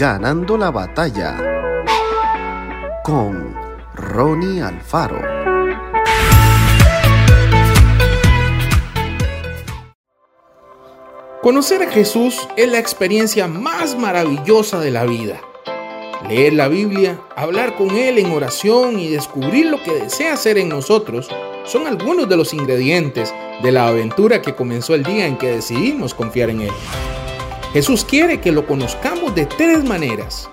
Ganando la batalla con Ronnie Alfaro. Conocer a Jesús es la experiencia más maravillosa de la vida. Leer la Biblia, hablar con Él en oración y descubrir lo que desea hacer en nosotros son algunos de los ingredientes de la aventura que comenzó el día en que decidimos confiar en Él. Jesús quiere que lo conozcamos de tres maneras.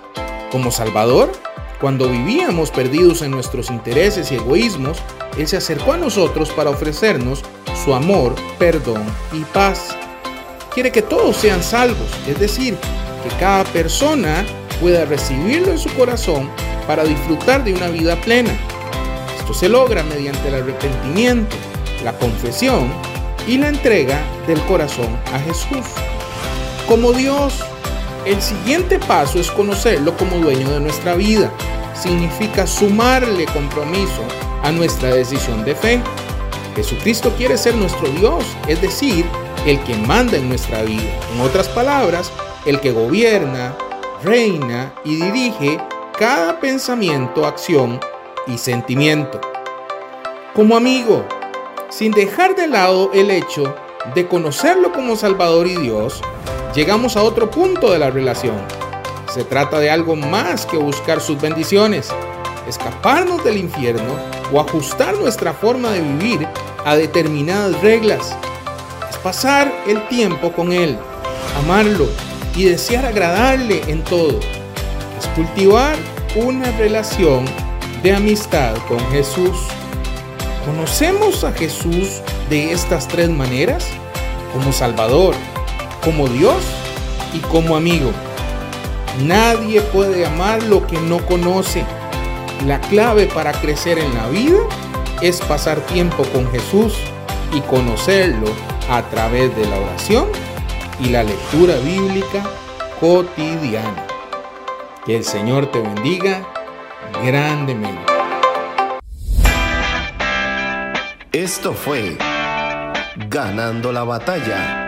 Como Salvador, cuando vivíamos perdidos en nuestros intereses y egoísmos, Él se acercó a nosotros para ofrecernos su amor, perdón y paz. Quiere que todos sean salvos, es decir, que cada persona pueda recibirlo en su corazón para disfrutar de una vida plena. Esto se logra mediante el arrepentimiento, la confesión y la entrega del corazón a Jesús como Dios. El siguiente paso es conocerlo como dueño de nuestra vida. Significa sumarle compromiso a nuestra decisión de fe. Jesucristo quiere ser nuestro Dios, es decir, el que manda en nuestra vida. En otras palabras, el que gobierna, reina y dirige cada pensamiento, acción y sentimiento. Como amigo, sin dejar de lado el hecho de conocerlo como Salvador y Dios, llegamos a otro punto de la relación. Se trata de algo más que buscar sus bendiciones, escaparnos del infierno o ajustar nuestra forma de vivir a determinadas reglas. Es pasar el tiempo con Él, amarlo y desear agradarle en todo. Es cultivar una relación de amistad con Jesús. ¿Conocemos a Jesús de estas tres maneras? Como Salvador, como Dios y como amigo. Nadie puede amar lo que no conoce. La clave para crecer en la vida es pasar tiempo con Jesús y conocerlo a través de la oración y la lectura bíblica cotidiana. Que el Señor te bendiga grandemente. Esto fue Ganando la batalla